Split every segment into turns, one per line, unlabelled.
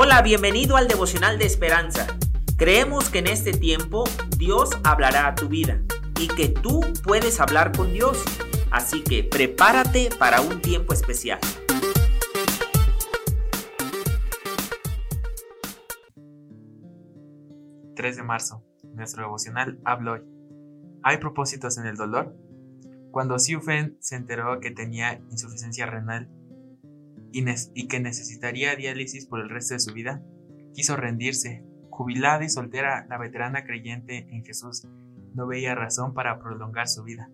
Hola, bienvenido al devocional de esperanza. Creemos que en este tiempo Dios hablará a tu vida y que tú puedes hablar con Dios. Así que prepárate para un tiempo especial.
...3 de marzo... Nuestro devocional habla hoy. ¿Hay propósitos en el dolor? Cuando Siufen se enteró que tenía insuficiencia renal y, que necesitaría diálisis por el resto de su vida, quiso rendirse. Jubilada y soltera, la veterana creyente en Jesús no veía razón para prolongar su vida,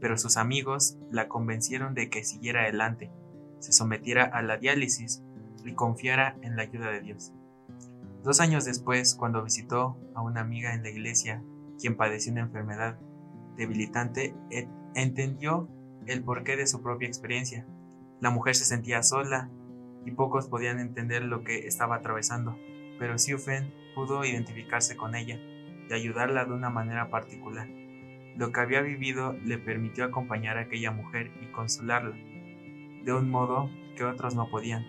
pero sus amigos la convencieron de que siguiera adelante, se sometiera a la diálisis y confiara en la ayuda de Dios. Dos años después, cuando visitó a una amiga en la iglesia, quien padecía una enfermedad debilitante, entendió el porqué de su propia experiencia la mujer se sentía sola y pocos podían entender lo que estaba atravesando, pero Fen pudo identificarse con ella y ayudarla de una manera particular. Lo que había vivido le permitió acompañar a aquella mujer y consolarla, de un modo que otros no podían.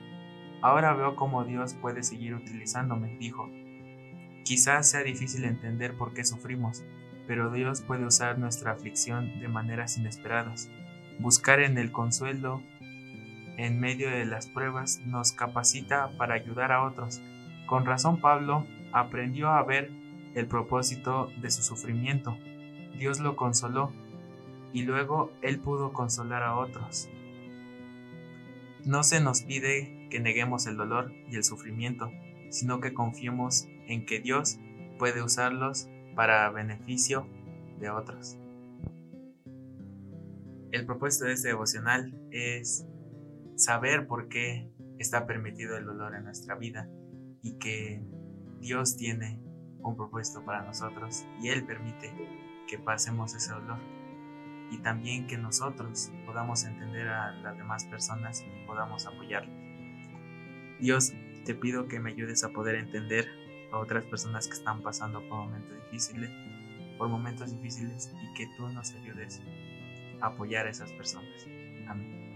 Ahora veo cómo Dios puede seguir utilizándome, dijo. Quizás sea difícil entender por qué sufrimos, pero Dios puede usar nuestra aflicción de maneras inesperadas. Buscar en el consuelo en medio de las pruebas nos capacita para ayudar a otros. Con razón Pablo aprendió a ver el propósito de su sufrimiento. Dios lo consoló y luego él pudo consolar a otros. No se nos pide que neguemos el dolor y el sufrimiento, sino que confiemos en que Dios puede usarlos para beneficio de otros. El propósito de este devocional es saber por qué está permitido el dolor en nuestra vida y que Dios tiene un propósito para nosotros y Él permite que pasemos ese dolor y también que nosotros podamos entender a las demás personas y podamos apoyarlos. Dios, te pido que me ayudes a poder entender a otras personas que están pasando por momentos difíciles, por momentos difíciles y que tú nos ayudes a apoyar a esas personas. Amén.